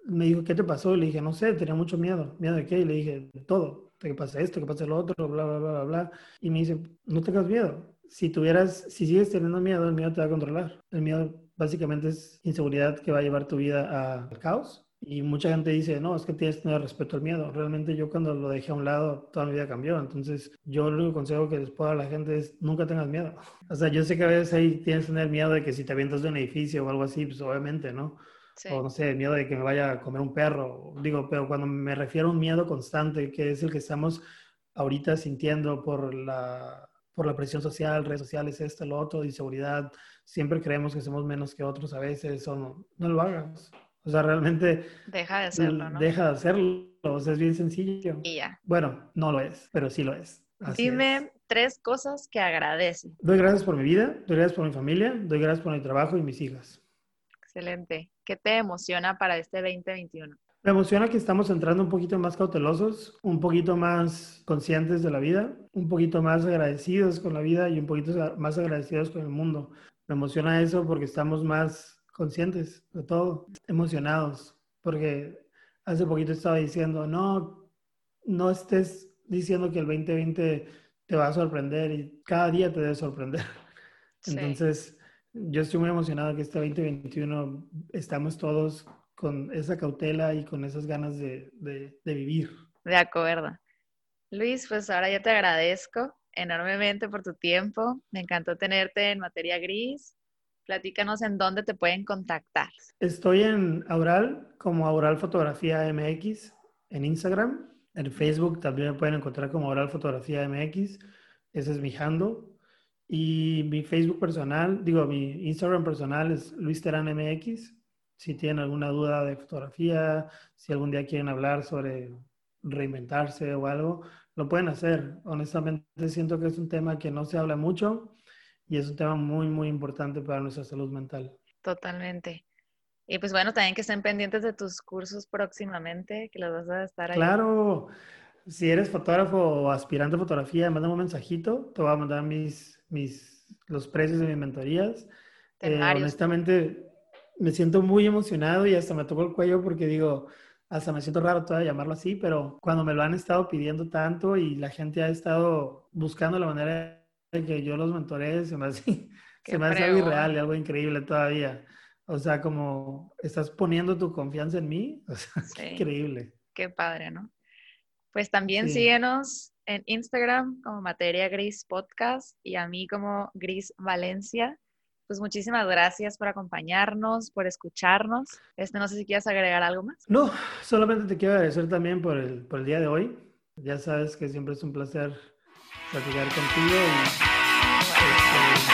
me dijo, ¿qué te pasó? le dije, no sé, tenía mucho miedo. ¿Miedo de qué? Y le dije, de todo. De que pasa esto, que pasa lo otro, bla, bla, bla, bla, bla. Y me dice, no tengas miedo si tuvieras, si sigues teniendo miedo, el miedo te va a controlar. El miedo básicamente es inseguridad que va a llevar tu vida al caos. Y mucha gente dice, no, es que tienes que tener respeto al miedo. Realmente yo cuando lo dejé a un lado, toda mi vida cambió. Entonces, yo el único consejo que les puedo dar a la gente es, nunca tengas miedo. O sea, yo sé que a veces ahí tienes que tener miedo de que si te avientas de un edificio o algo así, pues obviamente, ¿no? O no sé, miedo de que me vaya a comer un perro. Digo, pero cuando me refiero a un miedo constante, que es el que estamos ahorita sintiendo por la por la presión social, redes sociales, esto, lo otro, inseguridad. Siempre creemos que somos menos que otros a veces, o no, no lo hagas. O sea, realmente... Deja de hacerlo, ¿no? Deja de hacerlo. O sea, es bien sencillo. Y ya. Bueno, no lo es, pero sí lo es. Dime tres cosas que agradece. Doy gracias por mi vida, doy gracias por mi familia, doy gracias por mi trabajo y mis hijas. Excelente. ¿Qué te emociona para este 2021? Me emociona que estamos entrando un poquito más cautelosos, un poquito más conscientes de la vida, un poquito más agradecidos con la vida y un poquito más agradecidos con el mundo. Me emociona eso porque estamos más conscientes de todo, emocionados, porque hace poquito estaba diciendo, no, no estés diciendo que el 2020 te va a sorprender y cada día te debe sorprender. Entonces, yo estoy muy emocionado que este 2021 estamos todos con esa cautela y con esas ganas de, de, vivir. De acuerdo. Luis, pues ahora yo te agradezco enormemente por tu tiempo. Me encantó tenerte en materia gris. Platícanos en dónde te pueden contactar. Estoy en Aural como Aural Fotografía MX en Instagram. En Facebook también me pueden encontrar como Aural Fotografía MX. Ese es mi handle. Y mi Facebook personal, digo, mi Instagram personal es Luis Terán MX si tienen alguna duda de fotografía, si algún día quieren hablar sobre reinventarse o algo, lo pueden hacer. Honestamente siento que es un tema que no se habla mucho y es un tema muy, muy importante para nuestra salud mental. Totalmente. Y pues bueno, también que estén pendientes de tus cursos próximamente, que los vas a estar ahí. Claro, si eres fotógrafo o aspirante a fotografía, mándame un mensajito, te voy a mandar mis, mis, los precios de mis mentorías. Eh, honestamente, me siento muy emocionado y hasta me tocó el cuello porque digo, hasta me siento raro todavía llamarlo así, pero cuando me lo han estado pidiendo tanto y la gente ha estado buscando la manera de que yo los mentoree, se me hace, se me hace algo irreal y algo increíble todavía. O sea, como estás poniendo tu confianza en mí, o sea, qué increíble. Qué padre, ¿no? Pues también síguenos en Instagram como Materia Gris Podcast y a mí como Gris Valencia. Pues muchísimas gracias por acompañarnos, por escucharnos. Este, no sé si quieres agregar algo más. No, solamente te quiero agradecer también por el, por el día de hoy. Ya sabes que siempre es un placer platicar contigo y este,